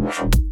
Thank